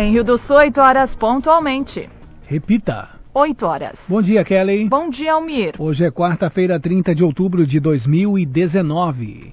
Em Rio do Sul, 8 horas pontualmente. Repita. 8 horas. Bom dia, Kelly. Bom dia, Almir. Hoje é quarta-feira, 30 de outubro de 2019.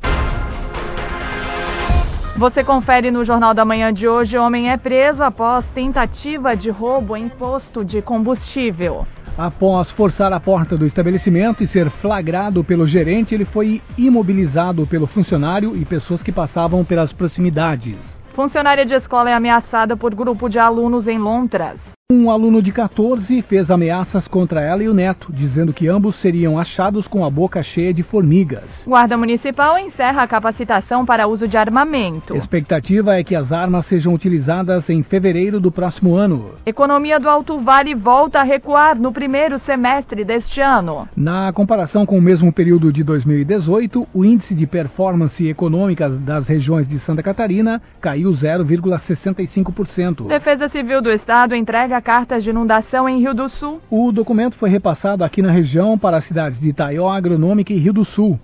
Você confere no Jornal da Manhã de hoje: homem é preso após tentativa de roubo em posto de combustível. Após forçar a porta do estabelecimento e ser flagrado pelo gerente, ele foi imobilizado pelo funcionário e pessoas que passavam pelas proximidades. Funcionária de escola é ameaçada por grupo de alunos em Lontras. Um aluno de 14 fez ameaças contra ela e o neto, dizendo que ambos seriam achados com a boca cheia de formigas. Guarda Municipal encerra a capacitação para uso de armamento. Expectativa é que as armas sejam utilizadas em fevereiro do próximo ano. Economia do Alto Vale volta a recuar no primeiro semestre deste ano. Na comparação com o mesmo período de 2018, o índice de performance econômica das regiões de Santa Catarina caiu 0,65%. Defesa Civil do Estado entrega cartas de inundação em Rio do Sul. O documento foi repassado aqui na região para as cidades de Itaió, Agronômica e Rio do Sul.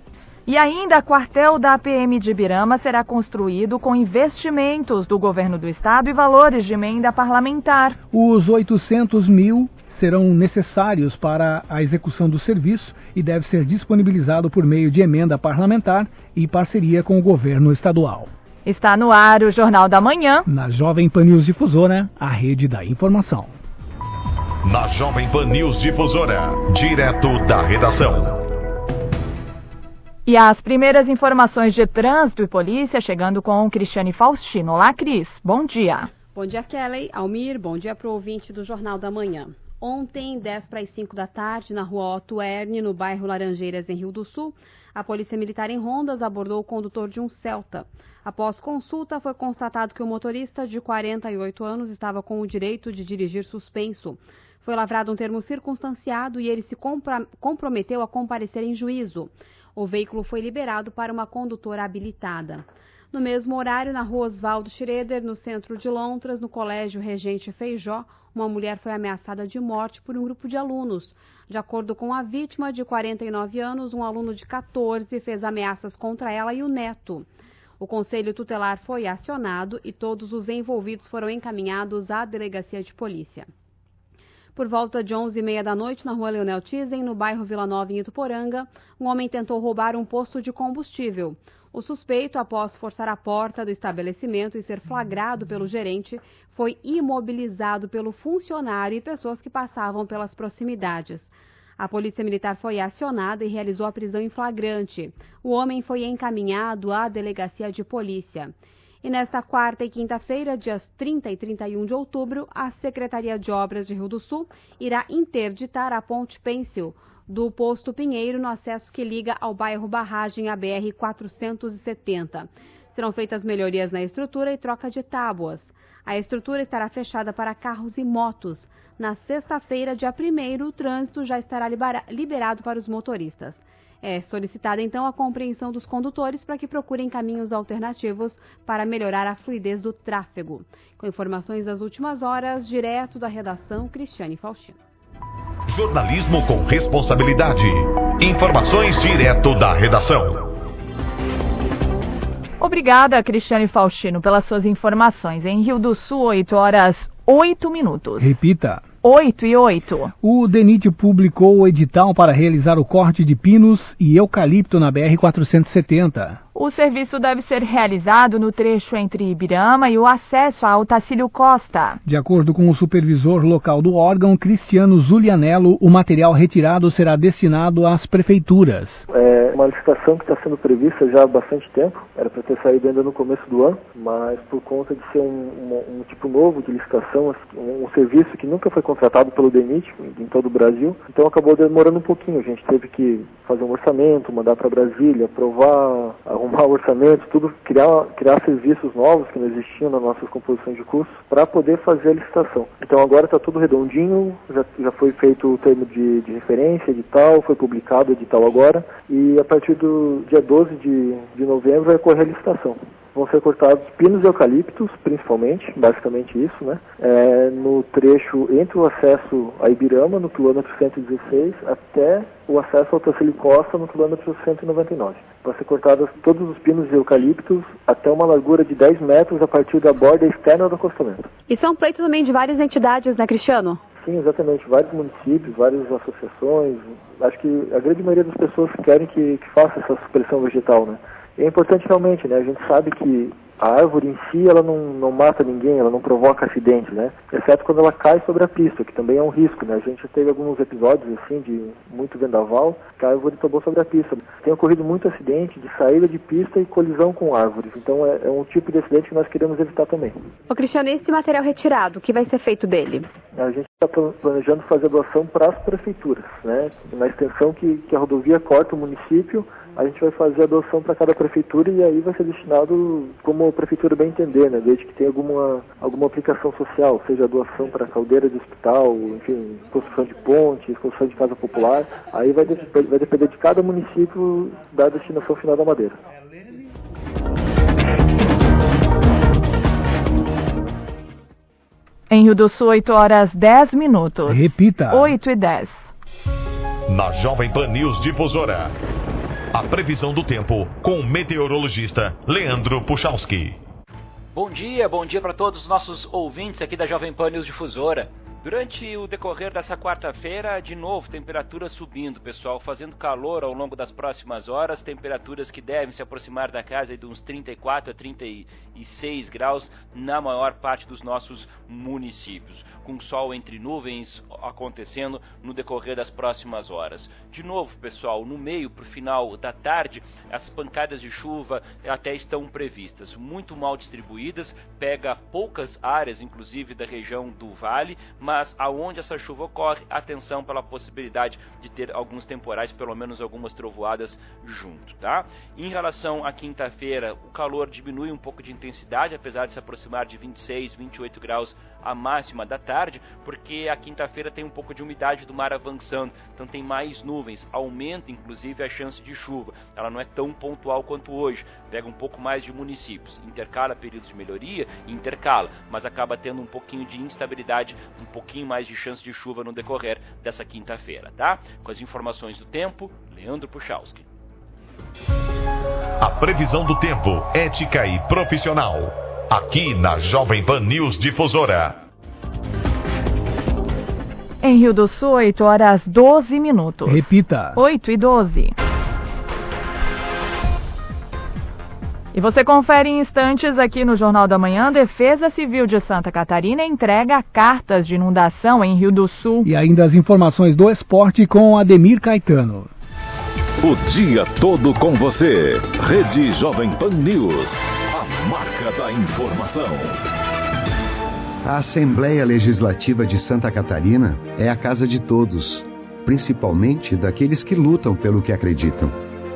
E ainda, quartel da PM de Ibirama será construído com investimentos do governo do estado e valores de emenda parlamentar. Os 800 mil serão necessários para a execução do serviço e deve ser disponibilizado por meio de emenda parlamentar e parceria com o governo estadual. Está no ar o Jornal da Manhã. Na Jovem Pan News Difusora, a rede da informação. Na Jovem Pan News Difusora, direto da redação. E as primeiras informações de trânsito e polícia chegando com Cristiane Faustino. Olá, Cris. Bom dia. Bom dia, Kelly. Almir, bom dia para o ouvinte do Jornal da Manhã. Ontem, 10 para as 5 da tarde, na rua Otto Erne, no bairro Laranjeiras, em Rio do Sul, a Polícia Militar em Rondas abordou o condutor de um Celta. Após consulta, foi constatado que o motorista, de 48 anos, estava com o direito de dirigir suspenso. Foi lavrado um termo circunstanciado e ele se comprometeu a comparecer em juízo. O veículo foi liberado para uma condutora habilitada. No mesmo horário, na rua Oswaldo Schroeder, no centro de Lontras, no Colégio Regente Feijó, uma mulher foi ameaçada de morte por um grupo de alunos. De acordo com a vítima, de 49 anos, um aluno de 14 fez ameaças contra ela e o neto. O conselho tutelar foi acionado e todos os envolvidos foram encaminhados à delegacia de polícia. Por volta de 11h30 da noite, na rua Leonel Tizen, no bairro Vila Nova, em Ituporanga, um homem tentou roubar um posto de combustível. O suspeito, após forçar a porta do estabelecimento e ser flagrado pelo gerente, foi imobilizado pelo funcionário e pessoas que passavam pelas proximidades. A polícia militar foi acionada e realizou a prisão em flagrante. O homem foi encaminhado à delegacia de polícia. E nesta quarta e quinta-feira, dias 30 e 31 de outubro, a Secretaria de Obras de Rio do Sul irá interditar a ponte Pêncil do posto Pinheiro no acesso que liga ao bairro Barragem à BR 470. Serão feitas melhorias na estrutura e troca de tábuas. A estrutura estará fechada para carros e motos. Na sexta-feira, dia 1 o trânsito já estará liberado para os motoristas. É solicitada então a compreensão dos condutores para que procurem caminhos alternativos para melhorar a fluidez do tráfego. Com informações das últimas horas, direto da redação, Cristiane Faustino. Jornalismo com responsabilidade. Informações direto da redação. Obrigada, Cristiane Faustino, pelas suas informações. Em Rio do Sul, 8 horas 8 minutos. Repita. 8 e 8. O DENIT publicou o edital para realizar o corte de pinos e eucalipto na BR-470. O serviço deve ser realizado no trecho entre Ibirama e o acesso a Otacílio Costa. De acordo com o supervisor local do órgão, Cristiano Zulianello, o material retirado será destinado às prefeituras. É uma licitação que está sendo prevista já há bastante tempo, era para ter saído ainda no começo do ano, mas por conta de ser um, um, um tipo novo de licitação, um, um, serviço que nunca foi contratado pelo DENIT em todo o Brasil, então acabou demorando um pouquinho. A gente teve que fazer um orçamento, mandar para Brasília, aprovar, arrumar orçamento, tudo, criar, criar serviços novos que não existiam nas nossas composições de cursos para poder fazer a licitação. Então agora está tudo redondinho, já, já foi feito o termo de, de referência, edital, foi publicado o edital agora e a partir do dia 12 de, de novembro vai ocorrer a licitação. Vão ser cortados pinos e eucaliptos, principalmente, basicamente isso, né? É, no trecho entre o acesso a Ibirama, no quilômetro 116, até o acesso ao Tacili Costa, no quilômetro 199. Vão ser cortados todos os pinos e eucaliptos até uma largura de 10 metros a partir da borda externa do acostamento. E são pleito também de várias entidades, né, Cristiano? Sim, exatamente. Vários municípios, várias associações. Acho que a grande maioria das pessoas querem que, que faça essa supressão vegetal, né? É importante realmente, né? A gente sabe que a árvore em si ela não, não mata ninguém, ela não provoca acidente, né? Exceto quando ela cai sobre a pista, que também é um risco, né? A gente teve alguns episódios assim de muito vendaval, que a árvore tomou sobre a pista. Tem ocorrido muito acidente de saída de pista e colisão com árvores. Então é, é um tipo de acidente que nós queremos evitar também. Ô Cristiano, esse material retirado, o que vai ser feito dele? A gente está planejando fazer doação para as prefeituras, né? Na extensão que, que a rodovia corta o município, a gente vai fazer a doação para cada prefeitura e aí vai ser destinado como a prefeitura bem entender, né? Desde que tenha alguma, alguma aplicação social, seja doação para caldeira de hospital, enfim, construção de pontes, construção de casa popular, aí vai, de, vai depender de cada município da destinação final da madeira. Em Rio do Sul, 8 horas 10 minutos. Repita. 8 e 10. Na Jovem Pan News Difusora. A previsão do tempo com o meteorologista Leandro Puchalski. Bom dia, bom dia para todos os nossos ouvintes aqui da Jovem Pan News Difusora. Durante o decorrer dessa quarta-feira, de novo, temperatura subindo, pessoal, fazendo calor ao longo das próximas horas, temperaturas que devem se aproximar da casa de uns 34 a 36 graus na maior parte dos nossos municípios, com sol entre nuvens acontecendo no decorrer das próximas horas. De novo, pessoal, no meio para o final da tarde, as pancadas de chuva até estão previstas, muito mal distribuídas, pega poucas áreas, inclusive da região do vale, mas mas aonde essa chuva ocorre, atenção pela possibilidade de ter alguns temporais, pelo menos algumas trovoadas junto, tá? Em relação à quinta-feira, o calor diminui um pouco de intensidade, apesar de se aproximar de 26, 28 graus a máxima da tarde, porque a quinta-feira tem um pouco de umidade do mar avançando, então tem mais nuvens, aumenta inclusive a chance de chuva. Ela não é tão pontual quanto hoje, pega um pouco mais de municípios, intercala períodos de melhoria, intercala, mas acaba tendo um pouquinho de instabilidade, um pouquinho mais de chance de chuva no decorrer dessa quinta-feira, tá? Com as informações do tempo, Leandro Puchalski. A previsão do tempo, ética e profissional aqui na Jovem Pan News Difusora. Em Rio do Sul, 8 horas 12 minutos. Repita. 8 e 12. E você confere em instantes aqui no Jornal da Manhã. Defesa Civil de Santa Catarina entrega cartas de inundação em Rio do Sul. E ainda as informações do esporte com Ademir Caetano. O dia todo com você. Rede Jovem Pan News marca da informação. A Assembleia Legislativa de Santa Catarina é a casa de todos, principalmente daqueles que lutam pelo que acreditam.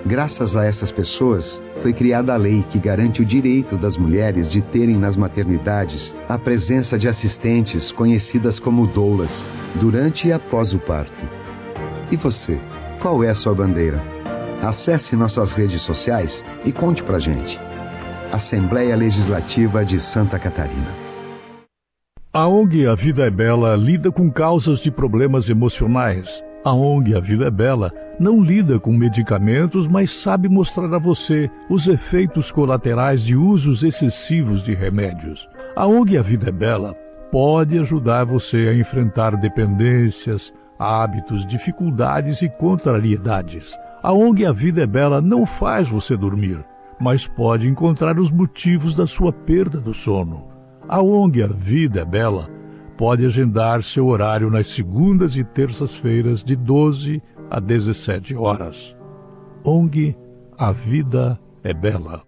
Graças a essas pessoas, foi criada a lei que garante o direito das mulheres de terem nas maternidades a presença de assistentes conhecidas como doulas, durante e após o parto. E você, qual é a sua bandeira? Acesse nossas redes sociais e conte pra gente. Assembleia Legislativa de Santa Catarina. A ONG A Vida é Bela lida com causas de problemas emocionais. A ONG A Vida é Bela não lida com medicamentos, mas sabe mostrar a você os efeitos colaterais de usos excessivos de remédios. A ONG A Vida é Bela pode ajudar você a enfrentar dependências, hábitos, dificuldades e contrariedades. A ONG A Vida é Bela não faz você dormir mas pode encontrar os motivos da sua perda do sono. A ONG A Vida é Bela pode agendar seu horário nas segundas e terças-feiras de 12 a 17 horas. ONG A Vida é Bela.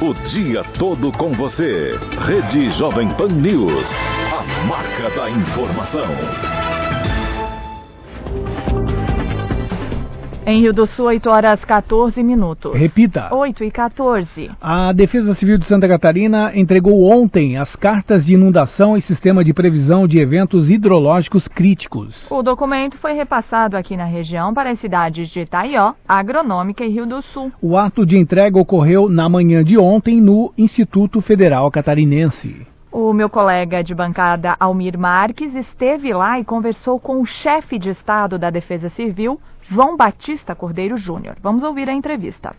O dia todo com você. Rede Jovem Pan News. A marca da informação. Em Rio do Sul, 8 horas 14 minutos. Repita. 8 e 14. A Defesa Civil de Santa Catarina entregou ontem as cartas de inundação e sistema de previsão de eventos hidrológicos críticos. O documento foi repassado aqui na região para as cidades de Itaió, Agronômica e Rio do Sul. O ato de entrega ocorreu na manhã de ontem no Instituto Federal Catarinense. O meu colega de bancada, Almir Marques, esteve lá e conversou com o chefe de Estado da Defesa Civil, João Batista Cordeiro Júnior. Vamos ouvir a entrevista.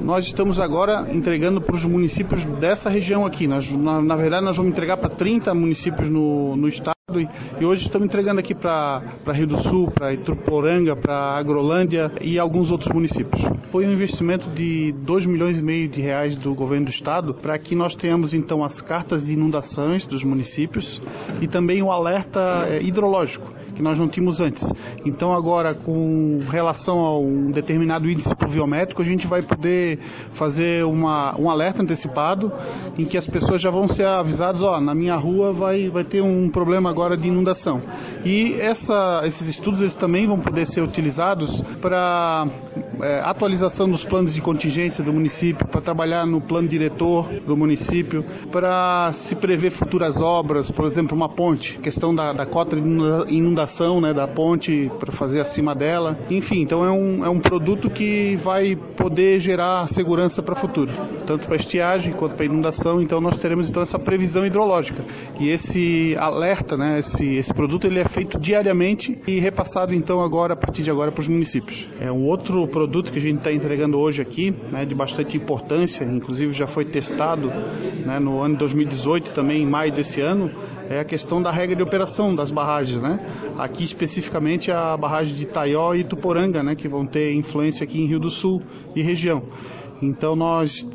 Nós estamos agora entregando para os municípios dessa região aqui. Nós, na, na verdade, nós vamos entregar para 30 municípios no, no estado. E, e hoje estamos entregando aqui para Rio do Sul, para Itruporanga, para Agrolândia e alguns outros municípios. Foi um investimento de 2 milhões e meio de reais do governo do estado para que nós tenhamos então as cartas de inundações dos municípios e também o alerta é, hidrológico que nós não tínhamos antes. Então agora com relação a um determinado índice pluviométrico, a gente vai poder fazer uma, um alerta antecipado em que as pessoas já vão ser avisadas, ó, na minha rua vai, vai ter um problema agora de inundação. E essa, esses estudos eles também vão poder ser utilizados para é, atualização dos planos de contingência do município, para trabalhar no plano diretor do município, para se prever futuras obras, por exemplo, uma ponte, questão da, da cota de inundação né, da ponte para fazer acima dela. Enfim, então é um, é um produto que vai poder gerar segurança para o futuro, tanto para estiagem quanto para inundação. Então nós teremos então essa previsão hidrológica. E esse alerta, né, esse, esse produto ele é feito diariamente e repassado então agora a partir de agora para os municípios. É um outro produto que a gente está entregando hoje aqui, né, de bastante importância, inclusive já foi testado né, no ano 2018 também em maio desse ano é a questão da regra de operação das barragens, né? Aqui especificamente a barragem de Itaió e Tuporanga, né, que vão ter influência aqui em Rio do Sul e região. Então nós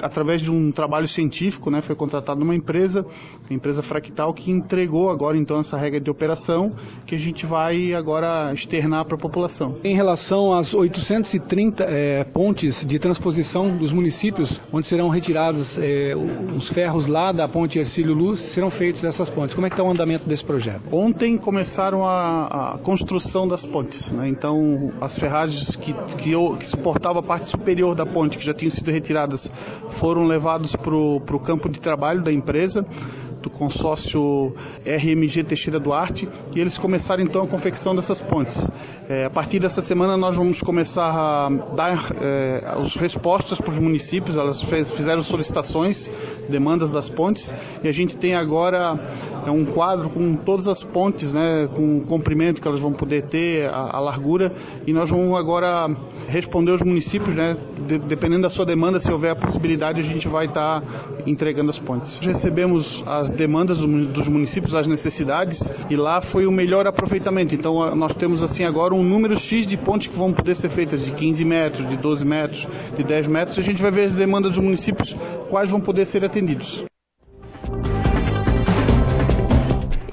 através de um trabalho científico, né, foi contratada uma empresa, a empresa Fractal, que entregou agora então essa regra de operação que a gente vai agora externar para a população. Em relação às 830 é, pontes de transposição dos municípios, onde serão retirados é, os ferros lá da ponte Ercílio Luz, serão feitos essas pontes. Como é que está o andamento desse projeto? Ontem começaram a, a construção das pontes, né? então as ferragens que, que, que suportavam a parte superior da ponte, que já tinham sido retiradas, foram levados para o campo de trabalho da empresa do consórcio RMG Teixeira Duarte e eles começaram então a confecção dessas pontes. É, a partir dessa semana nós vamos começar a dar é, as respostas para os municípios, elas fez, fizeram solicitações, demandas das pontes e a gente tem agora é, um quadro com todas as pontes, né, com o comprimento que elas vão poder ter, a, a largura e nós vamos agora responder aos municípios, né, de, dependendo da sua demanda, se houver a possibilidade a gente vai estar tá entregando as pontes. Recebemos as demandas dos municípios, as necessidades, e lá foi o melhor aproveitamento. Então nós temos assim agora um número X de pontes que vão poder ser feitas de 15 metros, de 12 metros, de 10 metros, e a gente vai ver as demandas dos municípios, quais vão poder ser atendidos.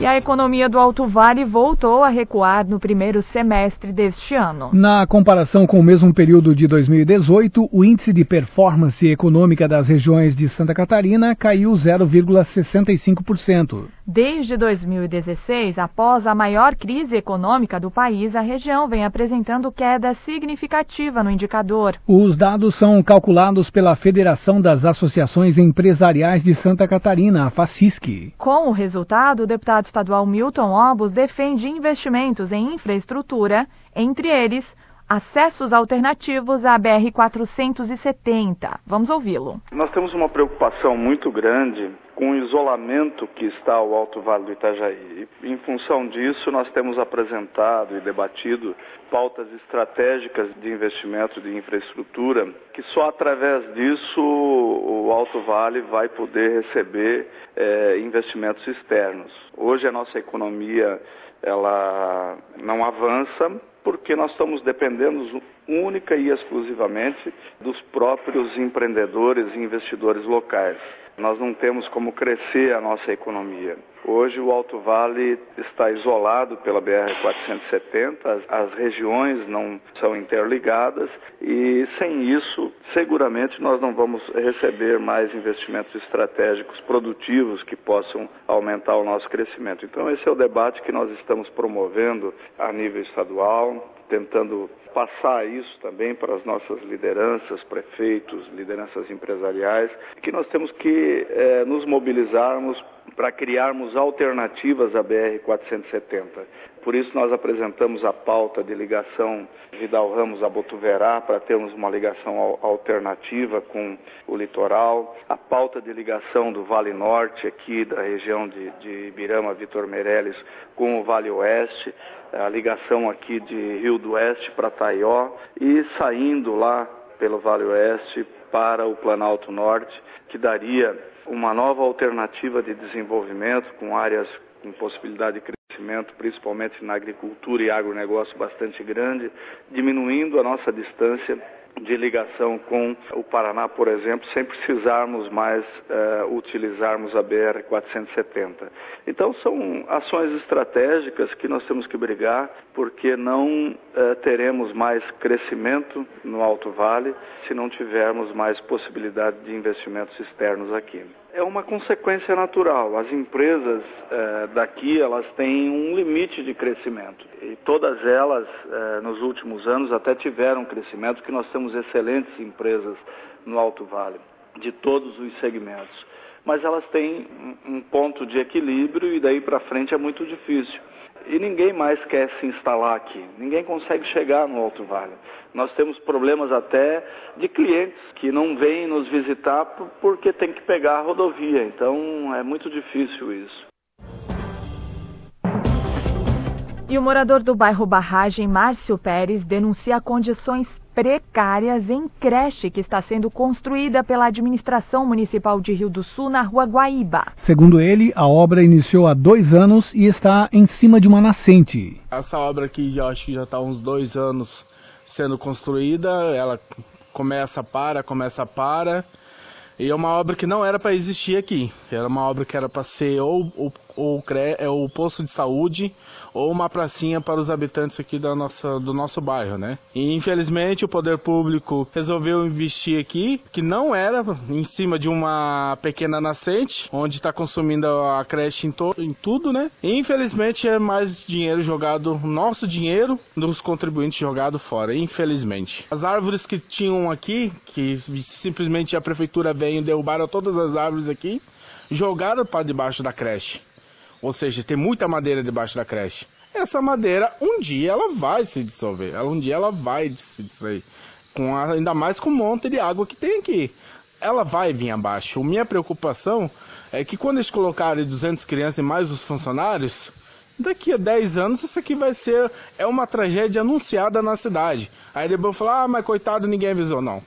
E a economia do Alto Vale voltou a recuar no primeiro semestre deste ano. Na comparação com o mesmo período de 2018, o índice de performance econômica das regiões de Santa Catarina caiu 0,65%. Desde 2016, após a maior crise econômica do país, a região vem apresentando queda significativa no indicador. Os dados são calculados pela Federação das Associações Empresariais de Santa Catarina, a FACISC. Com o resultado, o deputado estadual Milton Obos defende investimentos em infraestrutura, entre eles acessos alternativos à BR-470. Vamos ouvi-lo. Nós temos uma preocupação muito grande com o isolamento que está o Alto Vale do Itajaí. Em função disso, nós temos apresentado e debatido pautas estratégicas de investimento de infraestrutura, que só através disso o Alto Vale vai poder receber é, investimentos externos. Hoje a nossa economia ela não avança porque nós estamos dependendo única e exclusivamente dos próprios empreendedores e investidores locais. Nós não temos como crescer a nossa economia. Hoje o Alto Vale está isolado pela BR-470, as, as, regiões não são interligadas e sem isso, seguramente nós não vamos receber mais investimentos estratégicos produtivos que possam aumentar o nosso crescimento. Então esse é o debate que nós estamos promovendo a nível estadual, tentando passar isso também para as nossas lideranças, prefeitos, lideranças empresariais, que nós temos que eh, nos mobilizarmos para criarmos alternativas à BR-470. Por isso nós apresentamos a pauta de ligação Vidal Ramos a Botuverá para termos uma ligação alternativa com o litoral, a pauta de ligação do Vale Norte aqui da região de, de Ibirama, Vitor Meirelles com o Vale Oeste, a ligação aqui de Rio do Oeste para Taió e saindo lá pelo Vale Oeste para o Planalto Norte, que daria uma nova alternativa de desenvolvimento com áreas com possibilidade de crescimento, principalmente na agricultura e agronegócio bastante grande, diminuindo a nossa distância de ligação com o Paraná, por exemplo, sem precisarmos mais uh, utilizarmos a BR-470. Então, são ações estratégicas que nós temos que brigar, porque não uh, teremos mais crescimento no Alto Vale se não tivermos mais possibilidade de investimentos externos aqui é uma consequência natural. As empresas eh, daqui elas têm um limite de crescimento e todas elas eh, nos últimos anos até tiveram crescimento, que nós temos excelentes empresas no Alto Vale de todos os segmentos. Mas elas têm um ponto de equilíbrio e daí para frente é muito difícil e ninguém mais quer se instalar aqui. Ninguém consegue chegar no Alto Vale. Nós temos problemas até de clientes que não vêm nos visitar porque tem que pegar a rodovia. Então é muito difícil isso. E o morador do bairro Barragem, Márcio Pérez, denuncia condições precárias em creche que está sendo construída pela administração municipal de Rio do Sul na rua Guaíba. Segundo ele, a obra iniciou há dois anos e está em cima de uma nascente. Essa obra aqui, eu acho que já está há uns dois anos sendo construída, ela começa para, começa para. E é uma obra que não era para existir aqui. Era uma obra que era para ser ou, ou, ou, é o posto de saúde ou uma pracinha para os habitantes aqui da nossa, do nosso bairro, né? E infelizmente o poder público resolveu investir aqui, que não era em cima de uma pequena nascente, onde está consumindo a creche em, em, tudo, né? E infelizmente é mais dinheiro jogado, nosso dinheiro, dos contribuintes jogado fora, infelizmente. As árvores que tinham aqui, que simplesmente a prefeitura veio e derrubaram todas as árvores aqui, jogaram para debaixo da creche. Ou seja, tem muita madeira debaixo da creche. Essa madeira, um dia ela vai se dissolver. Um dia ela vai se dissolver. Com a, ainda mais com o monte de água que tem aqui. Ela vai vir abaixo. Minha preocupação é que quando eles colocarem 200 crianças e mais os funcionários, daqui a 10 anos isso aqui vai ser é uma tragédia anunciada na cidade. Aí depois falar, ah, mas coitado, ninguém avisou. Não,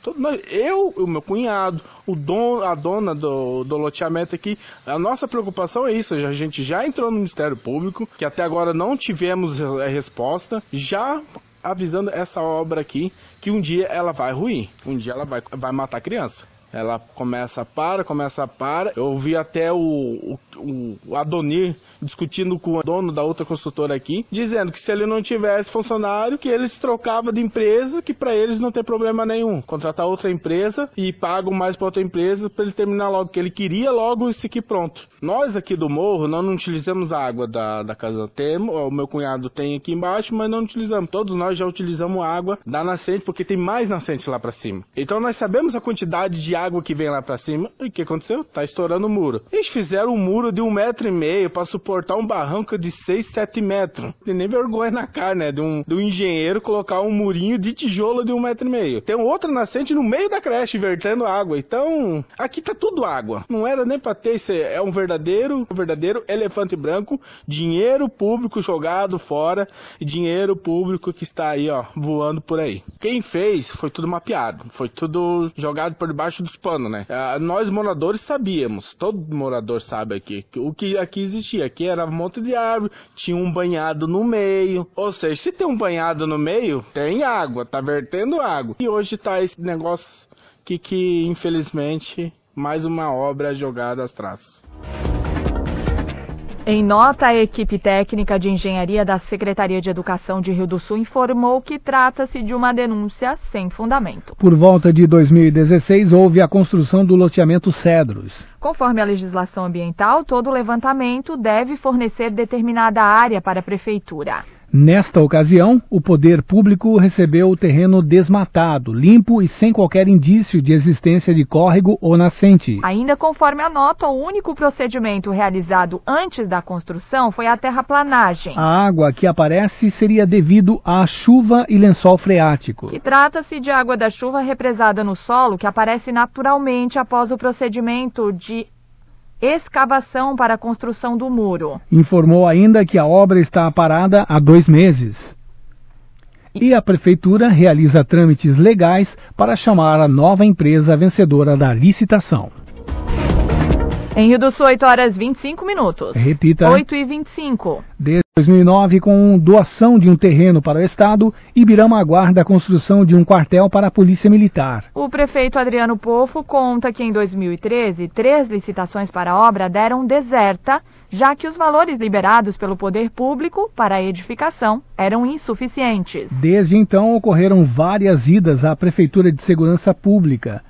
eu, o meu cunhado, o dono, a dona do, do loteamento aqui, a nossa preocupação é isso, a gente já entrou no Ministério Público, que até agora não tivemos resposta, já avisando essa obra aqui, que um dia ela vai ruir, um dia ela vai, vai matar criança. Ela começa para, começa para. Eu vi até o, o, o, Adonir discutindo com o dono da outra construtora aqui, dizendo que se ele não tivesse funcionário, que eles trocavam de empresa, que para eles não tem problema nenhum. Contratar outra empresa e pagam mais para outra empresa para ele terminar logo, que ele queria logo isso aqui pronto. Nós aqui do morro, nós não utilizamos a água da, da casa Temo, o meu cunhado tem aqui embaixo, mas não utilizamos. Todos nós já utilizamos água da nascente, porque tem mais nascentes lá para cima. Então nós sabemos a quantidade de água água que vem lá pra cima. E o que aconteceu? Tá estourando o muro. Eles fizeram um muro de um metro e meio para suportar um barranco de seis, sete metros. Tem nem vergonha na cara, né? De um, de um engenheiro colocar um murinho de tijolo de um metro e meio. Tem outra nascente no meio da creche vertendo água. Então, aqui tá tudo água. Não era nem pra ter isso. É um verdadeiro, um verdadeiro elefante branco. Dinheiro público jogado fora. E dinheiro público que está aí, ó, voando por aí. Quem fez foi tudo mapeado. Foi tudo jogado por debaixo dos panos, né? Ah, nós moradores sabíamos, todo morador sabe aqui, que o que aqui existia, aqui era um monte de árvore, tinha um banhado no meio, ou seja, se tem um banhado no meio, tem água, tá vertendo água. E hoje tá esse negócio que, que infelizmente mais uma obra jogada às traças. Em nota, a equipe técnica de engenharia da Secretaria de Educação de Rio do Sul informou que trata-se de uma denúncia sem fundamento. Por volta de 2016, houve a construção do loteamento Cedros. Conforme a legislação ambiental, todo levantamento deve fornecer determinada área para a prefeitura. Nesta ocasião, o poder público recebeu o terreno desmatado, limpo e sem qualquer indício de existência de córrego ou nascente. Ainda conforme a nota, o único procedimento realizado antes da construção foi a terraplanagem. A água que aparece seria devido à chuva e lençol freático. Que trata-se de água da chuva represada no solo que aparece naturalmente após o procedimento de escavação para a construção do muro. Informou ainda que a obra está parada há dois meses. E a Prefeitura realiza trâmites legais para chamar a nova empresa vencedora da licitação. Em Rio do Sul, 8 horas 25 minutos. Repita. 8 e 25. Desde 2009, com doação de um terreno para o Estado, Ibirama aguarda a construção de um quartel para a Polícia Militar. O prefeito Adriano Pofo conta que em 2013, três licitações para a obra deram deserta, já que os valores liberados pelo poder público para a edificação eram insuficientes. Desde então, ocorreram várias idas à Prefeitura de Segurança Pública.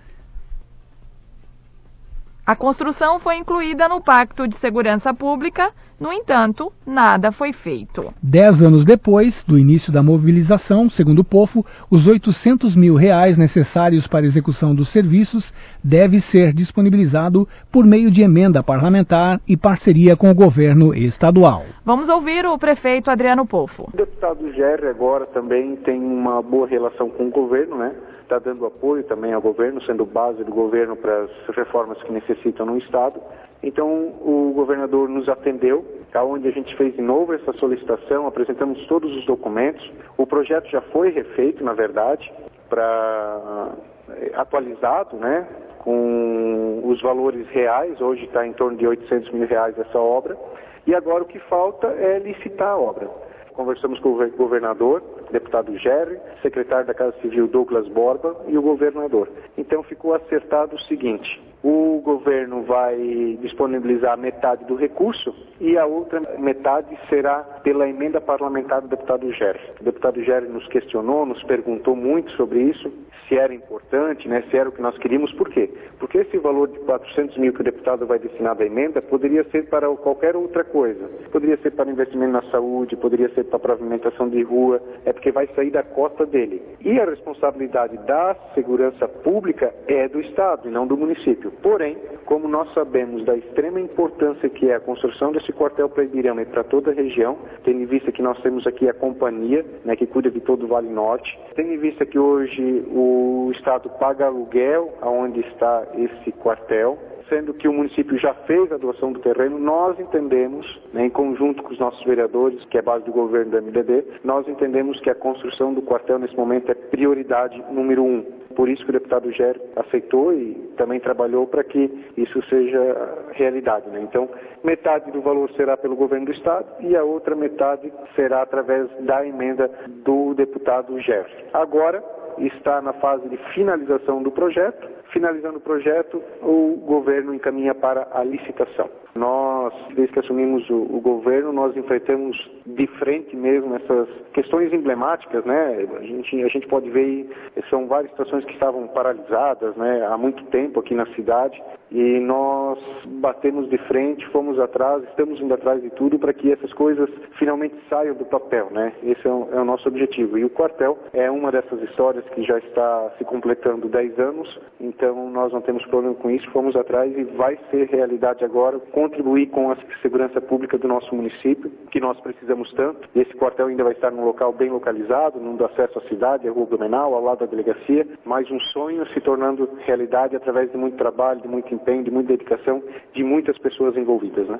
A construção foi incluída no Pacto de Segurança Pública, no entanto, nada foi feito. Dez anos depois do início da mobilização, segundo o POFO, os 800 mil reais necessários para a execução dos serviços deve ser disponibilizado por meio de emenda parlamentar e parceria com o governo estadual. Vamos ouvir o prefeito Adriano Pofo. O deputado Gerry agora também tem uma boa relação com o governo, né? Está dando apoio também ao governo, sendo base do governo para as reformas que necessitam no Estado. Então, o governador nos atendeu, onde a gente fez de novo essa solicitação, apresentamos todos os documentos. O projeto já foi refeito, na verdade, para atualizado, né, com os valores reais. Hoje está em torno de 800 mil reais essa obra. E agora o que falta é licitar a obra. Conversamos com o governador, deputado Gerry, secretário da Casa Civil Douglas Borba e o governador. Então ficou acertado o seguinte: o governo vai disponibilizar metade do recurso e a outra metade será pela emenda parlamentar do deputado Gerry. O deputado Gerry nos questionou, nos perguntou muito sobre isso, se era importante, né, se era o que nós queríamos, por quê? Porque esse valor de 400 mil que o deputado vai destinar da emenda poderia ser para qualquer outra coisa. Poderia ser para investimento na saúde, poderia ser para pavimentação de rua, é porque vai sair da cota dele. E a responsabilidade da segurança pública é do Estado e não do município. Porém, como nós sabemos da extrema importância que é a construção desse quartel para Ibirama e para toda a região, tendo em vista que nós temos aqui a companhia, né, que cuida de todo o Vale Norte, tendo em vista que hoje o Estado paga aluguel aonde está esse quartel, sendo que o município já fez a doação do terreno, nós entendemos, né, em conjunto com os nossos vereadores, que é base do governo da MDB, nós entendemos que a construção do quartel nesse momento é prioridade número um. Por isso que o deputado Gério aceitou e também trabalhou para que isso seja realidade. Né? Então, metade do valor será pelo governo do Estado e a outra metade será através da emenda do deputado Gério. Agora, está na fase de finalização do projeto. Finalizando o projeto, o governo encaminha para a licitação. Nós, desde que assumimos o, o, governo, nós enfrentamos de frente mesmo essas questões emblemáticas, né? A gente, a gente pode ver, são várias situações que estavam paralisadas, né? Há muito tempo aqui na cidade e nós batemos de frente, fomos atrás, estamos indo atrás de tudo para que essas coisas finalmente saiam do papel, né? Esse é o, é o nosso objetivo. E o quartel é uma dessas histórias que já está se completando 10 anos, então nós não temos problema com isso, fomos atrás e vai ser realidade agora contribuir com a segurança pública do nosso município, que nós precisamos tanto. Esse quartel ainda vai estar num local bem localizado, num acesso à cidade, Rua Blumenau, ao lado da delegacia, mas um sonho se tornando realidade através de muito trabalho, de muito empenho, de muita dedicação de muitas pessoas envolvidas, né?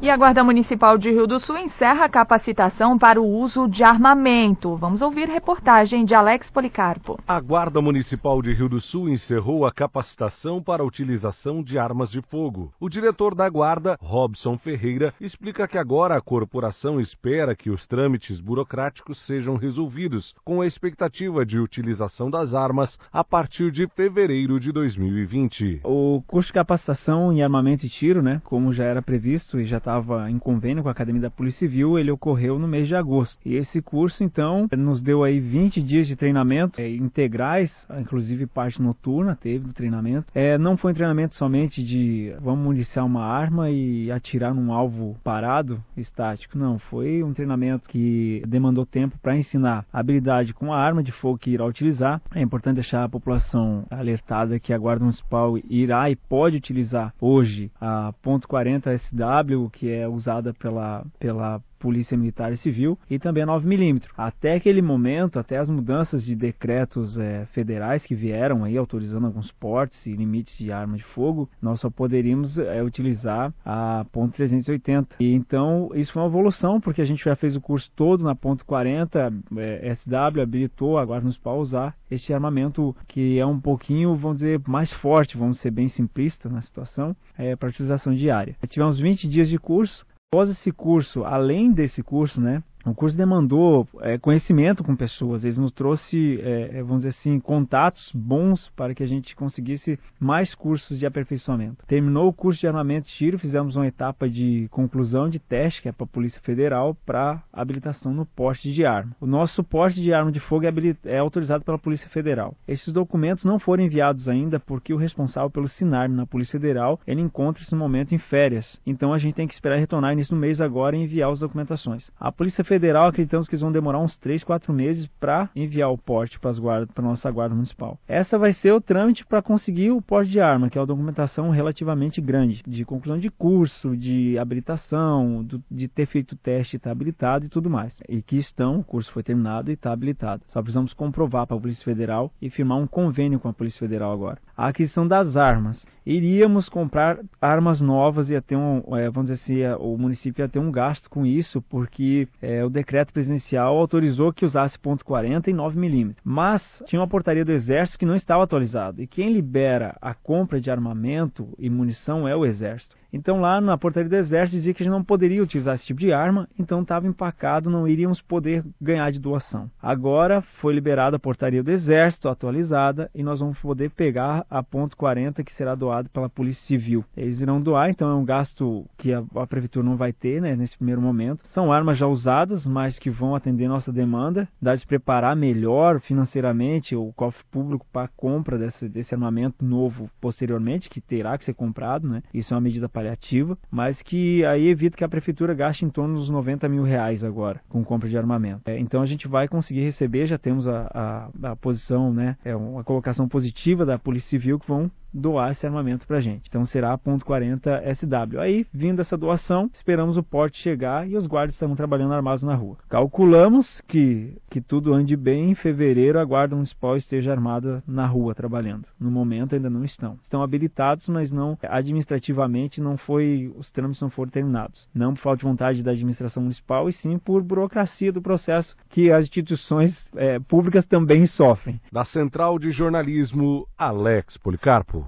E a Guarda Municipal de Rio do Sul encerra a capacitação para o uso de armamento. Vamos ouvir reportagem de Alex Policarpo. A Guarda Municipal de Rio do Sul encerrou a capacitação para a utilização de armas de fogo. O diretor da Guarda, Robson Ferreira, explica que agora a corporação espera que os trâmites burocráticos sejam resolvidos, com a expectativa de utilização das armas a partir de fevereiro de 2020. O curso de capacitação em armamento e tiro, né, como já era previsto e já estava em convênio com a Academia da Polícia Civil, ele ocorreu no mês de agosto. E esse curso, então, nos deu aí 20 dias de treinamento é, integrais, inclusive parte noturna teve do treinamento. É, não foi um treinamento somente de vamos municiar uma arma e atirar num alvo parado, estático. Não, foi um treinamento que demandou tempo para ensinar habilidade com a arma de fogo que irá utilizar. É importante deixar a população alertada que a Guarda Municipal irá e pode utilizar hoje a .40 SW, que é usada pela, pela Polícia Militar e Civil e também a 9mm. Até aquele momento, até as mudanças de decretos é, federais que vieram aí autorizando alguns portes e limites de arma de fogo, nós só poderíamos é, utilizar a ponto .380. E então isso foi uma evolução porque a gente já fez o curso todo na ponto .40, é, SW habilitou agora nos para usar este armamento que é um pouquinho, vamos dizer, mais forte, vamos ser bem simplistas na situação, é, para utilização diária. Tivemos 20 dias de curso, Após esse curso, além desse curso, né, o curso demandou é, conhecimento com pessoas, eles nos trouxe, é, vamos dizer assim, contatos bons para que a gente conseguisse mais cursos de aperfeiçoamento. Terminou o curso de armamento de tiro, fizemos uma etapa de conclusão de teste, que é para a Polícia Federal, para habilitação no porte de arma. O nosso porte de arma de fogo é, é, autorizado pela Polícia Federal. Esses documentos não foram enviados ainda porque o responsável pelo SINARM na Polícia Federal, ele encontra-se no momento em férias. Então a gente tem que esperar retornar início do mês agora e enviar as documentações. A Polícia Federal acreditamos que eles vão demorar uns 3, 4 meses para enviar o porte para a nossa guarda municipal. Essa vai ser o trâmite para conseguir o porte de arma, que é uma documentação relativamente grande, de conclusão de curso, de habilitação, do, de ter feito teste e estar tá habilitado e tudo mais. E que estão, o curso foi terminado e está habilitado. Só precisamos comprovar para a Polícia Federal e firmar um convênio com a Polícia Federal agora. A aquisição das armas. Iríamos comprar armas novas, ia ter um, é, vamos dizer assim, o município ia ter um gasto com isso, porque é, o decreto presidencial autorizou que usasse ponto .40 e 9mm. Mas tinha uma portaria do Exército que não estava atualizada. E quem libera a compra de armamento e munição é o Exército. Então lá na portaria do exército dizia que a gente não poderia utilizar esse tipo de arma, então estava empacado, não iríamos poder ganhar de doação. Agora foi liberada a portaria do exército atualizada e nós vamos poder pegar a ponto .40 que será doado pela Polícia Civil. Eles irão doar, então é um gasto que a, a prefeitura não vai ter né, nesse primeiro momento. São armas já usadas, mas que vão atender nossa demanda, dá de preparar melhor financeiramente o cofre público para a compra desse, desse armamento novo posteriormente, que terá que ser comprado, né? Isso é uma medida paliativa, mas que aí evita que a prefeitura gaste em torno dos 90 mil reais agora com compra de armamento. É, então a gente vai conseguir receber, já temos a, a, a posição, né, é uma colocação positiva da Polícia Civil que vão doar esse armamento para a gente. Então será a ponto .40 SW. Aí, vindo essa doação, esperamos o porte chegar e os guardas estão trabalhando armados na rua. Calculamos que, que tudo ande bem, em fevereiro a Guarda Municipal esteja armada na rua trabalhando. No momento ainda não estão. Estão habilitados, mas não administrativamente não foi, os trâmites não foram terminados. Não por falta de vontade da administração municipal, e sim por burocracia do processo que as instituições é, públicas também sofrem. Da Central de Jornalismo, Alex Policarpo.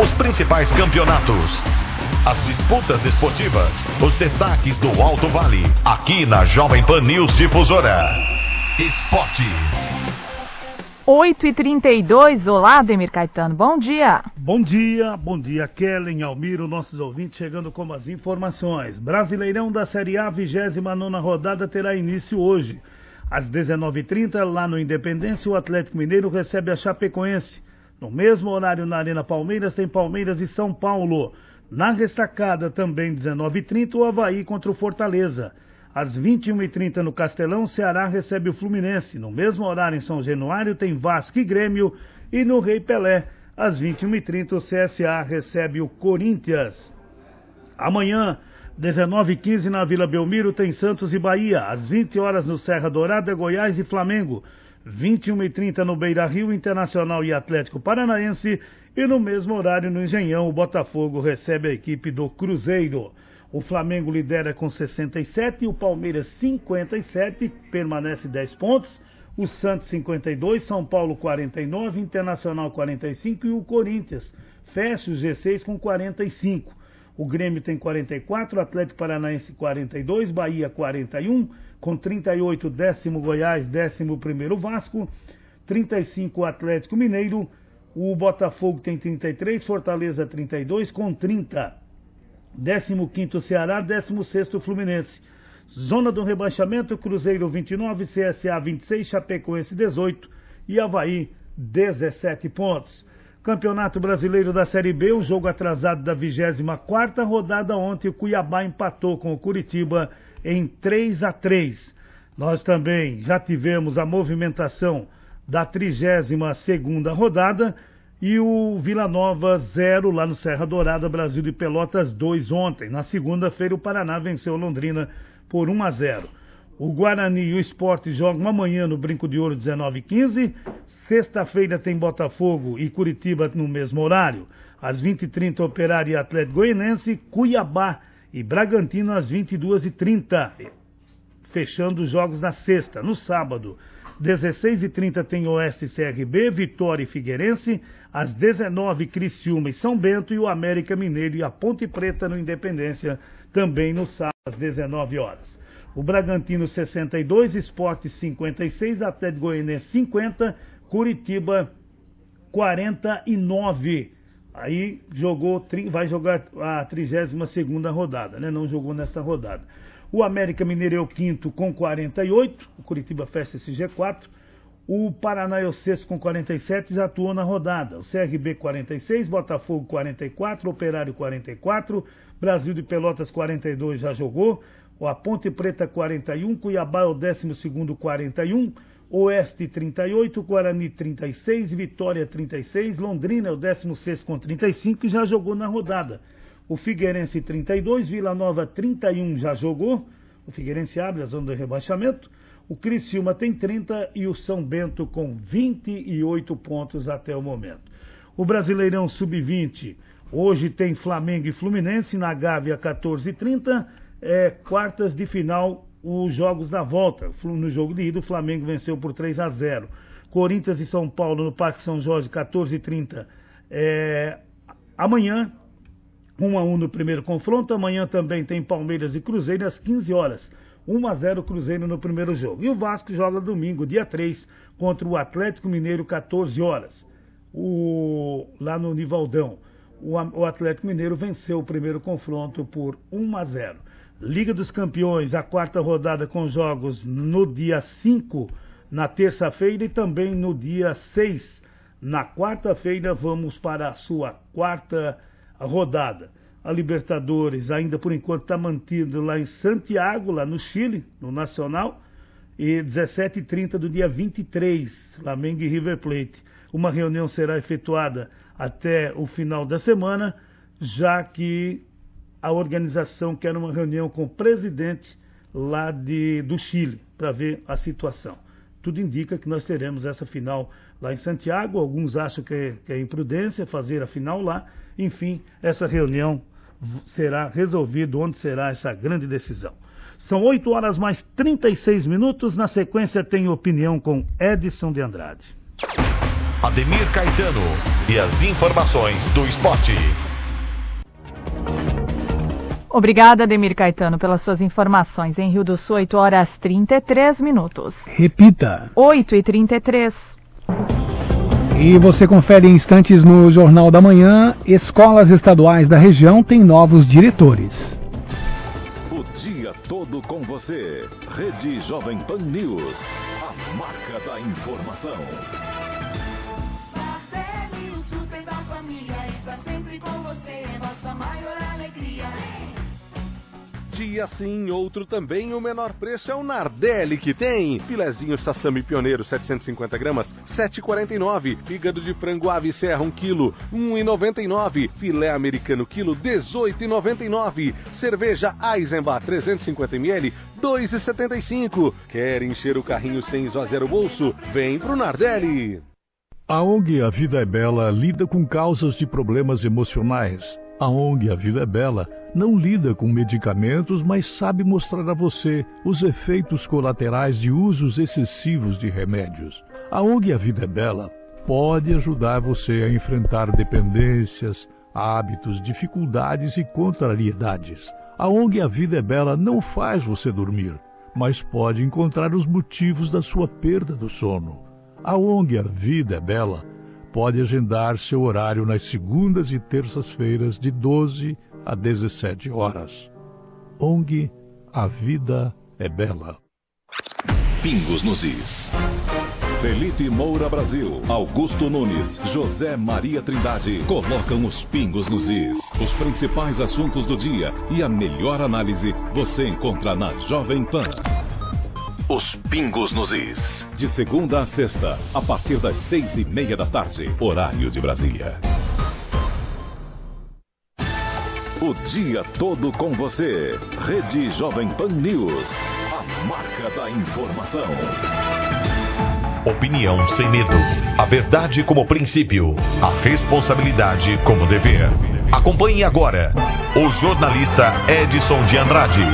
Os principais campeonatos, as disputas esportivas, os destaques do Alto Vale, aqui na Jovem Pan News Difusora. Esporte. 8 e 32 olá, Demir Caetano, bom dia. Bom dia, bom dia, Kellen, Almiro, nossos ouvintes chegando com as informações. Brasileirão da Série A, 29 rodada, terá início hoje. Às 19h30, lá no Independência, o Atlético Mineiro recebe a Chapecoense. No mesmo horário na Arena Palmeiras tem Palmeiras e São Paulo. Na ressacada também 19h30 o Havaí contra o Fortaleza. Às 21h30 no Castelão, Ceará recebe o Fluminense. No mesmo horário em São Januário tem Vasco e Grêmio. E no Rei Pelé, às 21h30 o CSA recebe o Corinthians. Amanhã, 19h15 na Vila Belmiro tem Santos e Bahia. Às 20 horas no Serra Dourada, Goiás e Flamengo. 21 e 30 no Beira Rio, Internacional e Atlético Paranaense. E no mesmo horário no Engenhão, o Botafogo recebe a equipe do Cruzeiro. O Flamengo lidera com 67 e o Palmeiras 57, permanece 10 pontos. O Santos 52, São Paulo 49, Internacional 45 e o Corinthians fecha o G6 com 45. O Grêmio tem 44, Atlético Paranaense 42, Bahia 41, com 38 décimo Goiás, décimo primeiro Vasco, 35 Atlético Mineiro, o Botafogo tem 33, Fortaleza 32 com 30. 15º Ceará, 16º Fluminense. Zona do rebaixamento, Cruzeiro 29, CSA 26, Chapecoense 18 e Havaí 17 pontos. Campeonato Brasileiro da Série B, o jogo atrasado da 24ª rodada ontem, o Cuiabá empatou com o Curitiba em 3 a 3. Nós também já tivemos a movimentação da 32ª rodada e o Vila Nova 0 lá no Serra Dourada, Brasil de Pelotas 2 ontem. Na segunda-feira o Paraná venceu Londrina por 1 a 0. O Guarani e o Esporte jogam amanhã no Brinco de Ouro 19 15. Sexta-feira tem Botafogo e Curitiba no mesmo horário. Às 20h30, Operário e Atlético Goianense, Cuiabá e Bragantino às 22h30. Fechando os jogos na sexta. No sábado, 16h30 tem Oeste CRB, Vitória e Figueirense. Às 19 Criciúma e São Bento e o América Mineiro e a Ponte Preta no Independência, também no sábado às 19 horas. O Bragantino 62, Esporte 56, Atlético Goianense 50, Curitiba 49. Aí jogou, vai jogar a 32 segunda rodada, né? Não jogou nessa rodada. O América Mineiro é o quinto com 48, o Curitiba fecha esse G4. O Paraná é o sexto com 47, já atuou na rodada. O CRB 46, Botafogo 44, Operário 44, Brasil de Pelotas 42 já jogou. A Ponte Preta 41, Cuiabá é o 12 41, Oeste 38, Guarani 36, Vitória 36, Londrina é o 16 com 35 e já jogou na rodada. O Figueirense 32, Vila Nova 31 já jogou. O Figueirense abre a zona de rebaixamento. O Criciúma tem 30 e o São Bento com 28 pontos até o momento. O Brasileirão Sub-20 hoje tem Flamengo e Fluminense na Gávea 14h30, é, quartas de final os jogos da volta. No jogo de ida o Flamengo venceu por 3 a 0. Corinthians e São Paulo no Parque São Jorge 14h30. É, amanhã 1 a 1 no primeiro confronto. Amanhã também tem Palmeiras e Cruzeiro às 15 horas. 1 a 0 Cruzeiro no primeiro jogo. E o Vasco joga domingo, dia 3, contra o Atlético Mineiro, 14 horas. O, lá no Nivaldão. O, Atlético Mineiro venceu o primeiro confronto por 1 a 0. Liga dos Campeões, a quarta rodada com jogos no dia 5, na terça-feira, e também no dia 6. Na quarta-feira, vamos para a sua quarta rodada a Libertadores ainda por enquanto está mantido lá em Santiago, lá no Chile, no Nacional, e 17h30 do dia 23, Flamengo e River Plate. Uma reunião será efetuada até o final da semana, já que a organização quer uma reunião com o presidente lá de, do Chile para ver a situação. Tudo indica que nós teremos essa final lá em Santiago. Alguns acham que é, que é imprudência fazer a final lá. Enfim, essa reunião será resolvido onde será essa grande decisão. São 8 horas mais 36 minutos. Na sequência, tem opinião com Edson de Andrade. Ademir Caetano e as informações do esporte. Obrigada, Ademir Caetano, pelas suas informações. Em Rio do Sul, 8 horas 33 minutos. Repita. 8 e 33. E você confere em instantes no Jornal da Manhã: escolas estaduais da região têm novos diretores. O dia todo com você. Rede Jovem Pan News. A marca da informação. Dia sim, outro também, o menor preço é o Nardelli que tem. Filezinho Sassami Pioneiro, 750 gramas, 7,49. Fígado de frango ave serra, 1 quilo, 1,99. Filé americano quilo, 18,99. Cerveja Eisenbach, 350 ml, 2,75. Quer encher o carrinho sem esvaziar o bolso? Vem pro Nardelli. A ONG A Vida é Bela lida com causas de problemas emocionais A ONG A Vida é Bela não lida com medicamentos, mas sabe mostrar a você os efeitos colaterais de usos excessivos de remédios. A ONG A Vida é Bela pode ajudar você a enfrentar dependências, hábitos, dificuldades e contrariedades. A ONG A Vida é Bela não faz você dormir, mas pode encontrar os motivos da sua perda do sono. A ONG A Vida é Bela pode agendar seu horário nas segundas e terças-feiras de 12 a 17 horas. ONG A Vida é Bela. Pingos nos Is. Felipe Moura Brasil, Augusto Nunes, José Maria Trindade colocam os pingos nos is. Os principais assuntos do dia e a melhor análise você encontra na Jovem Pan. Os Pingos nos Is. De segunda a sexta, a partir das seis e meia da tarde, horário de Brasília. O dia todo com você. Rede Jovem Pan News. A marca da informação. Opinião sem medo. A verdade como princípio. A responsabilidade como dever. Acompanhe agora o jornalista Edson de Andrade.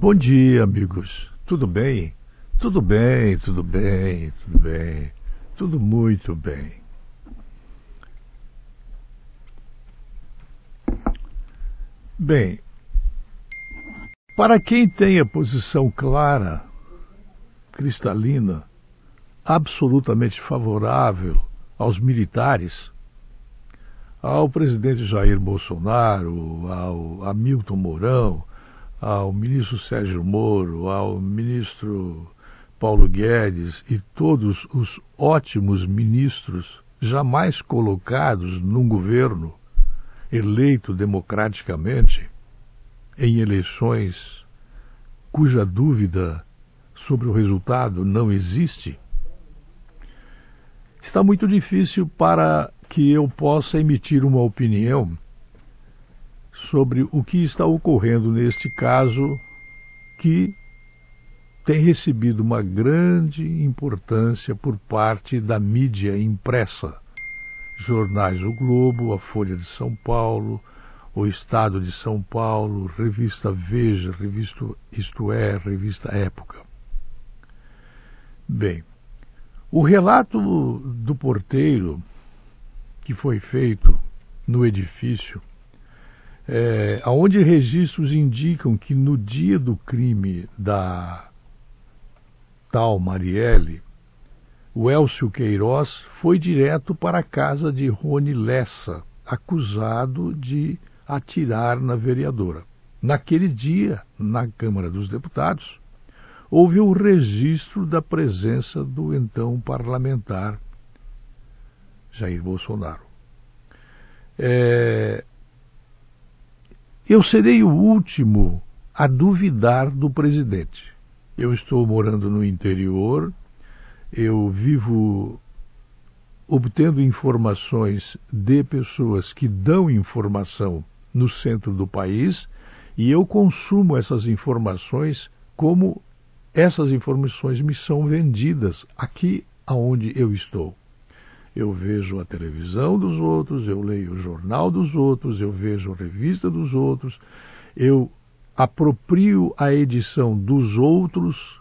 Bom dia, amigos. Tudo bem? Tudo bem, tudo bem, tudo bem. Tudo muito bem. Bem, para quem tem a posição clara, cristalina, absolutamente favorável aos militares, ao presidente Jair Bolsonaro, ao Hamilton Mourão, ao ministro Sérgio Moro, ao ministro Paulo Guedes e todos os ótimos ministros jamais colocados num governo eleito democraticamente em eleições cuja dúvida sobre o resultado não existe, está muito difícil para que eu possa emitir uma opinião sobre o que está ocorrendo neste caso que tem recebido uma grande importância por parte da mídia impressa. Jornais O Globo, a Folha de São Paulo, o Estado de São Paulo, Revista Veja, Revista Isto É, Revista Época. Bem, o relato do porteiro que foi feito no edifício, é, onde registros indicam que no dia do crime da tal Marielle, o Elcio Queiroz foi direto para a casa de Rony Lessa, acusado de atirar na vereadora. Naquele dia, na Câmara dos Deputados, houve o registro da presença do então parlamentar Jair Bolsonaro. É... Eu serei o último a duvidar do presidente. Eu estou morando no interior, eu vivo obtendo informações de pessoas que dão informação no centro do país e eu consumo essas informações como essas informações me são vendidas aqui aonde eu estou. Eu vejo a televisão dos outros, eu leio o jornal dos outros, eu vejo a revista dos outros, eu aproprio a edição dos outros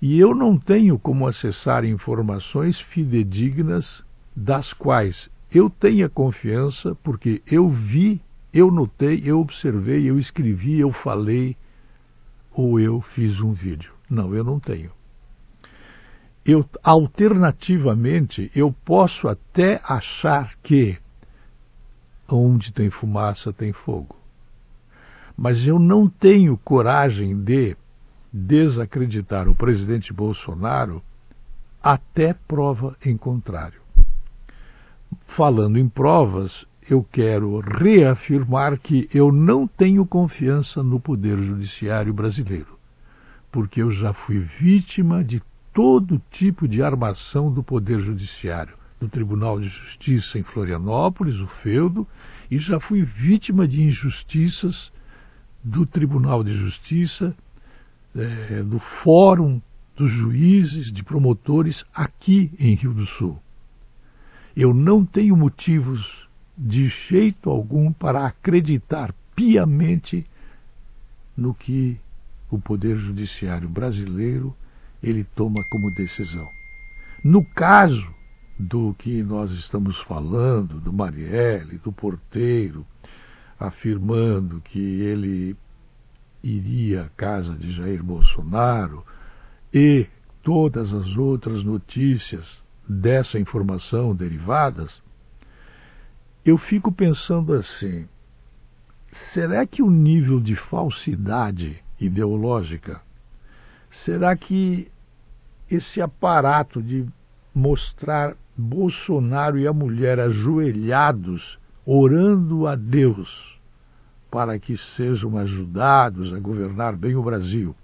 e eu não tenho como acessar informações fidedignas das quais eu tenha confiança, porque eu vi, eu notei, eu observei, eu escrevi, eu falei ou eu fiz um vídeo. Não, eu não tenho. Eu, alternativamente, eu posso até achar que onde tem fumaça tem fogo. Mas eu não tenho coragem de desacreditar o presidente Bolsonaro até prova em contrário. Falando em provas, eu quero reafirmar que eu não tenho confiança no Poder Judiciário brasileiro, porque eu já fui vítima de todo tipo de armação do Poder Judiciário, do Tribunal de Justiça em Florianópolis, o feudo, e já fui vítima de injustiças do Tribunal de Justiça é, do Fórum dos Juízes, de Promotores, aqui em Rio do Sul. Eu não tenho motivos de jeito algum para acreditar piamente no que o poder judiciário brasileiro ele toma como decisão. No caso do que nós estamos falando, do Marielle, do porteiro, afirmando que ele iria à casa de Jair Bolsonaro e todas as outras notícias dessa informação derivadas, eu fico pensando assim: será que o nível de falsidade ideológica, será que esse aparato de mostrar Bolsonaro e a mulher ajoelhados, orando a Deus para que sejam ajudados a governar bem o Brasil,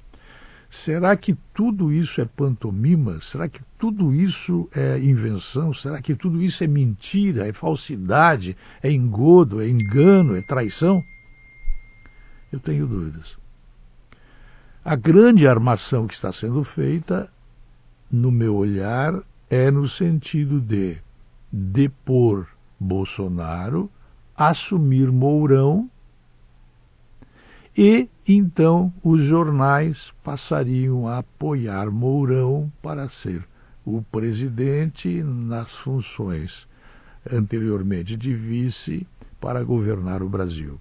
Será que tudo isso é pantomima? Será que tudo isso é invenção? Será que tudo isso é mentira, é falsidade, é engodo, é engano, é traição? Eu tenho dúvidas. A grande armação que está sendo feita, no meu olhar, é no sentido de depor Bolsonaro, assumir Mourão e então os jornais passariam a apoiar Mourão para ser o presidente nas funções anteriormente de vice para governar o Brasil.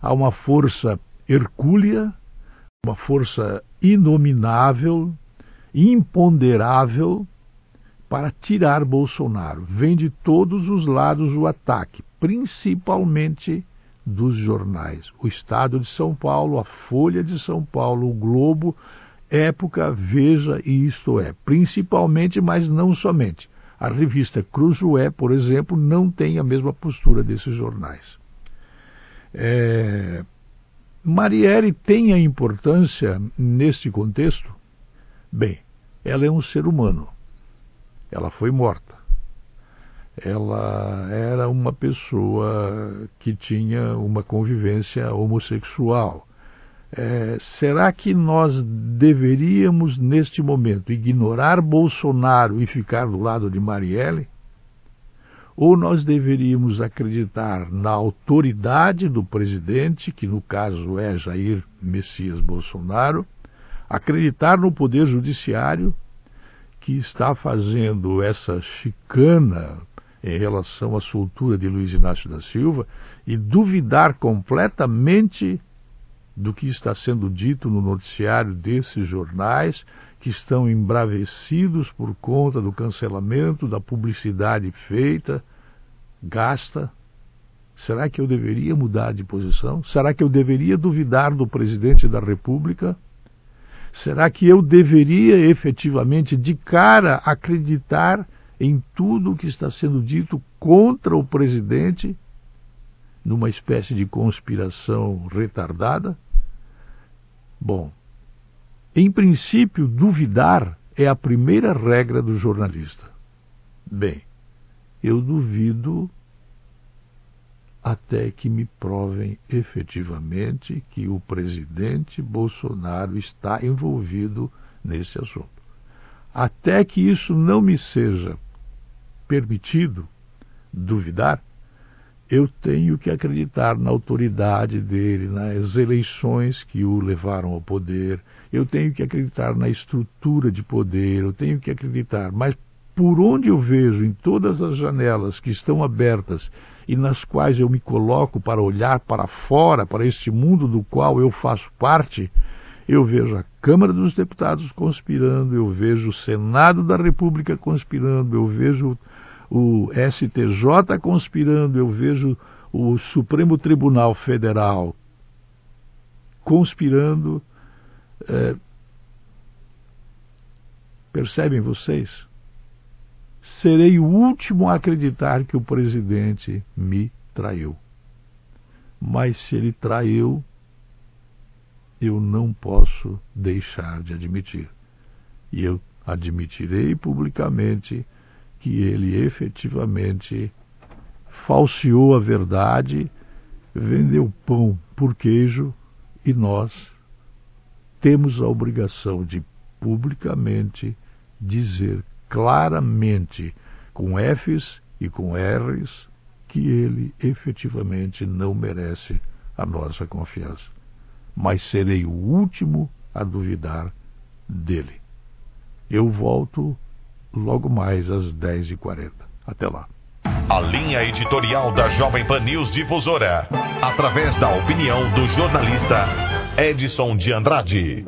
Há uma força hercúlea, uma força inominável, imponderável para tirar Bolsonaro. Vem de todos os lados o ataque, principalmente dos jornais. O Estado de São Paulo, a Folha de São Paulo, o Globo, Época, Veja e Isto É. Principalmente, mas não somente. A revista Cruzoé, por exemplo, não tem a mesma postura desses jornais. É... Marielle tem a importância neste contexto? Bem, ela é um ser humano. Ela foi morta ela era uma pessoa que tinha uma convivência homossexual. É, será que nós deveríamos, neste momento, ignorar Bolsonaro e ficar do lado de Marielle? Ou nós deveríamos acreditar na autoridade do presidente, que no caso é Jair Messias Bolsonaro, acreditar no poder judiciário, que está fazendo essa chicana em relação à soltura de Luiz Inácio da Silva e duvidar completamente do que está sendo dito no noticiário desses jornais que estão embravecidos por conta do cancelamento, da publicidade feita, gasta. Será que eu deveria mudar de posição? Será que eu deveria duvidar do presidente da República? Será que eu deveria efetivamente, de cara, acreditar em tudo o que está sendo dito contra o presidente, numa espécie de conspiração retardada? Bom, em princípio, duvidar é a primeira regra do jornalista. Bem, eu duvido até que me provem efetivamente que o presidente Bolsonaro está envolvido nesse assunto. Até que isso não me seja permitido duvidar, eu tenho que acreditar na autoridade dele, nas eleições que o levaram ao poder, eu tenho que acreditar na estrutura de poder, eu tenho que acreditar. Mas por onde eu vejo em todas as janelas que estão abertas e nas quais eu me coloco para olhar para fora, para este mundo do qual eu faço parte, eu vejo a Câmara dos Deputados conspirando, eu vejo o Senado da República conspirando, eu vejo o STJ conspirando, eu vejo o Supremo Tribunal Federal conspirando. É, percebem vocês? Serei o último a acreditar que o presidente me traiu. Mas se ele traiu, eu não posso deixar de admitir. E eu admitirei publicamente que ele efetivamente falseou a verdade, vendeu pão por queijo e nós temos a obrigação de publicamente dizer claramente, com Fs e com Rs, que ele efetivamente não merece a nossa confiança. Mas serei o último a duvidar dele. Eu volto logo mais às 10h40. Até lá. A linha editorial da Jovem Pan News Difusora, através da opinião do jornalista Edson de Andrade.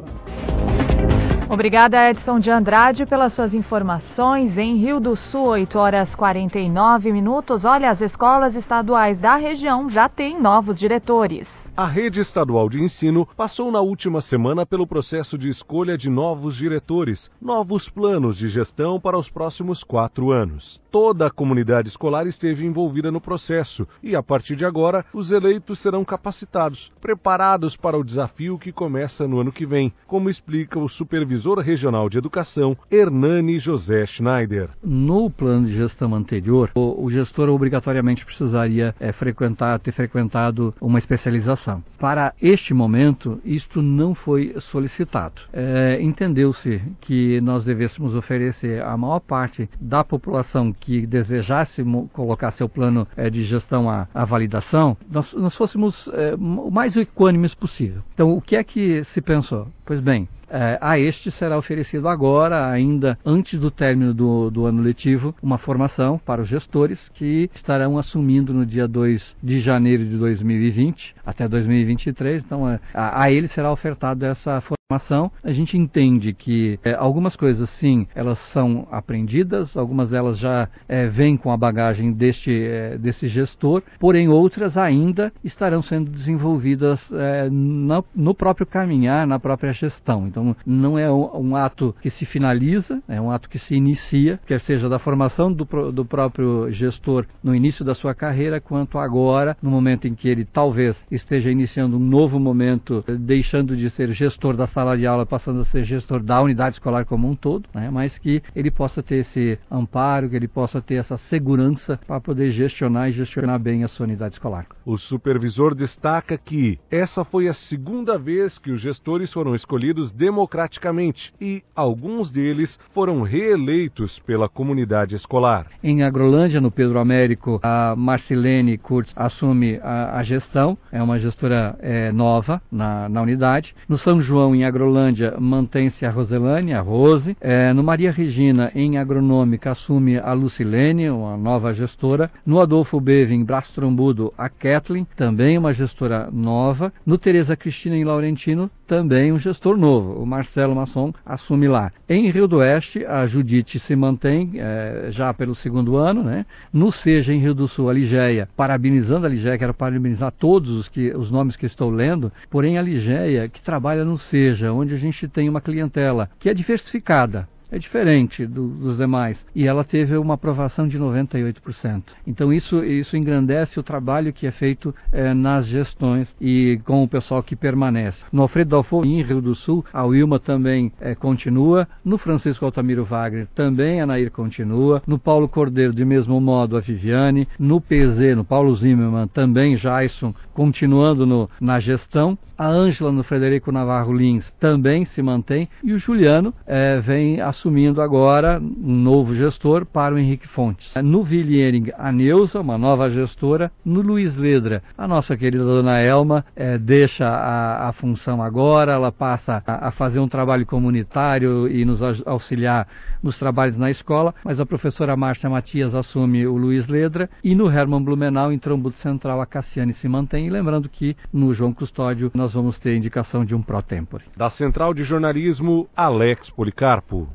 Obrigada, Edson de Andrade, pelas suas informações. Em Rio do Sul, 8 horas 49 minutos. Olha, as escolas estaduais da região já têm novos diretores. A rede estadual de ensino passou na última semana pelo processo de escolha de novos diretores, novos planos de gestão para os próximos quatro anos. Toda a comunidade escolar esteve envolvida no processo e, a partir de agora, os eleitos serão capacitados, preparados para o desafio que começa no ano que vem, como explica o supervisor regional de educação, Hernani José Schneider. No plano de gestão anterior, o, gestor obrigatoriamente precisaria é, frequentar, ter frequentado uma especialização. Para este momento, isto não foi solicitado. É, Entendeu-se que nós devêssemos oferecer à maior parte da população que desejasse colocar seu plano é, de gestão à, à validação, nós, nós fôssemos é, o mais equânimes possível. Então, o que é que se pensou? Pois bem, é, a este será oferecido agora, ainda antes do término do, do, ano letivo, uma formação para os gestores que estarão assumindo no dia 2 de janeiro de 2020 até 2023. Então, é, a, a ele será ofertada essa formação informação, a gente entende que é, algumas coisas, sim, elas são aprendidas, algumas delas já é, vêm com a bagagem deste, é, desse gestor, porém outras ainda estarão sendo desenvolvidas no, no, próprio caminhar, na própria gestão. Então, não é um, um, ato que se finaliza, é um ato que se inicia, quer seja da formação do, do próprio gestor no início da sua carreira, quanto agora, no momento em que ele talvez esteja iniciando um novo momento, deixando de ser gestor da sala de aula passando a ser gestor da unidade escolar como um todo, né, mas que ele possa ter esse amparo, que ele possa ter essa segurança para poder gestionar e gestionar bem a sua unidade escolar. O supervisor destaca que essa foi a segunda vez que os gestores foram escolhidos democraticamente e alguns deles foram reeleitos pela comunidade escolar. Em Agrolândia, no Pedro Américo, a Marcelene Kurtz assume a, a gestão, é uma gestora é, nova na, na unidade. No São João, em Agrolândia mantém-se a Roselane, a Rose. É, no Maria Regina, em Agronômica, assume a Lucilene, uma nova gestora. No Adolfo Beve, em Braço Trombudo, a Kathleen, também uma gestora nova. No Tereza Cristina, em Laurentino, também um gestor novo, o Marcelo Masson assume lá. Em Rio do Oeste, a Judite se mantém é, já pelo segundo ano, né? No Seja, em Rio do Sul, a Ligeia, parabenizando a Ligeia, quero parabenizar todos os, que, os nomes que estou lendo, porém a Ligeia, que trabalha no Seja, onde a gente tem uma clientela que é diversificada, é diferente do, dos demais. E ela teve uma aprovação de 98%. Então isso, isso engrandece o trabalho que é feito é, nas gestões e com o pessoal que permanece. No Alfredo Dalfo, em Rio do Sul, a Wilma também é, continua. No Francisco Altamiro Wagner, também a Nair continua. No Paulo Cordeiro, de mesmo modo, a Viviane. No PZ, no Paulo Zimmermann, também Jason, continuando no, na gestão. A Ângela, no Frederico Navarro Lins, também se mantém. E o Juliano é, vem assumindo agora um novo gestor para o Henrique Fontes. No Villiering, a Neuza, uma nova gestora. No Luiz Ledra, a nossa querida dona Elma é, deixa a, a, função agora, ela passa a, a, fazer um trabalho comunitário e nos auxiliar nos trabalhos na escola, mas a professora Márcia Matias assume o Luiz Ledra e no Herman Blumenau, em Trombudo Central, a Cassiane se mantém. E lembrando que no João Custódio nós vamos ter indicação de um pró-tempore. Da Central de Jornalismo, Alex Policarpo.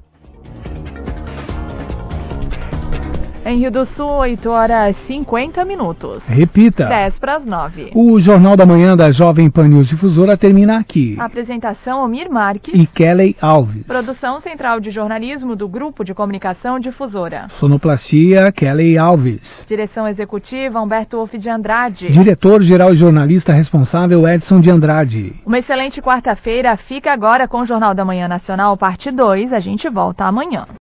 Em Rio do Sul, 8 horas 50 minutos. Repita. 10 para as 9. O Jornal da Manhã da Jovem Pan News Difusora termina aqui. Apresentação Omir Marques e Kelly Alves. Produção Central de Jornalismo do Grupo de Comunicação Difusora. Sonoplastia Kelly Alves. Direção Executiva Humberto Wolff de Andrade. Diretor-Geral e Jornalista Responsável Edson de Andrade. Uma excelente quarta-feira. Fica agora com o Jornal da Manhã Nacional, parte 2. A gente volta amanhã.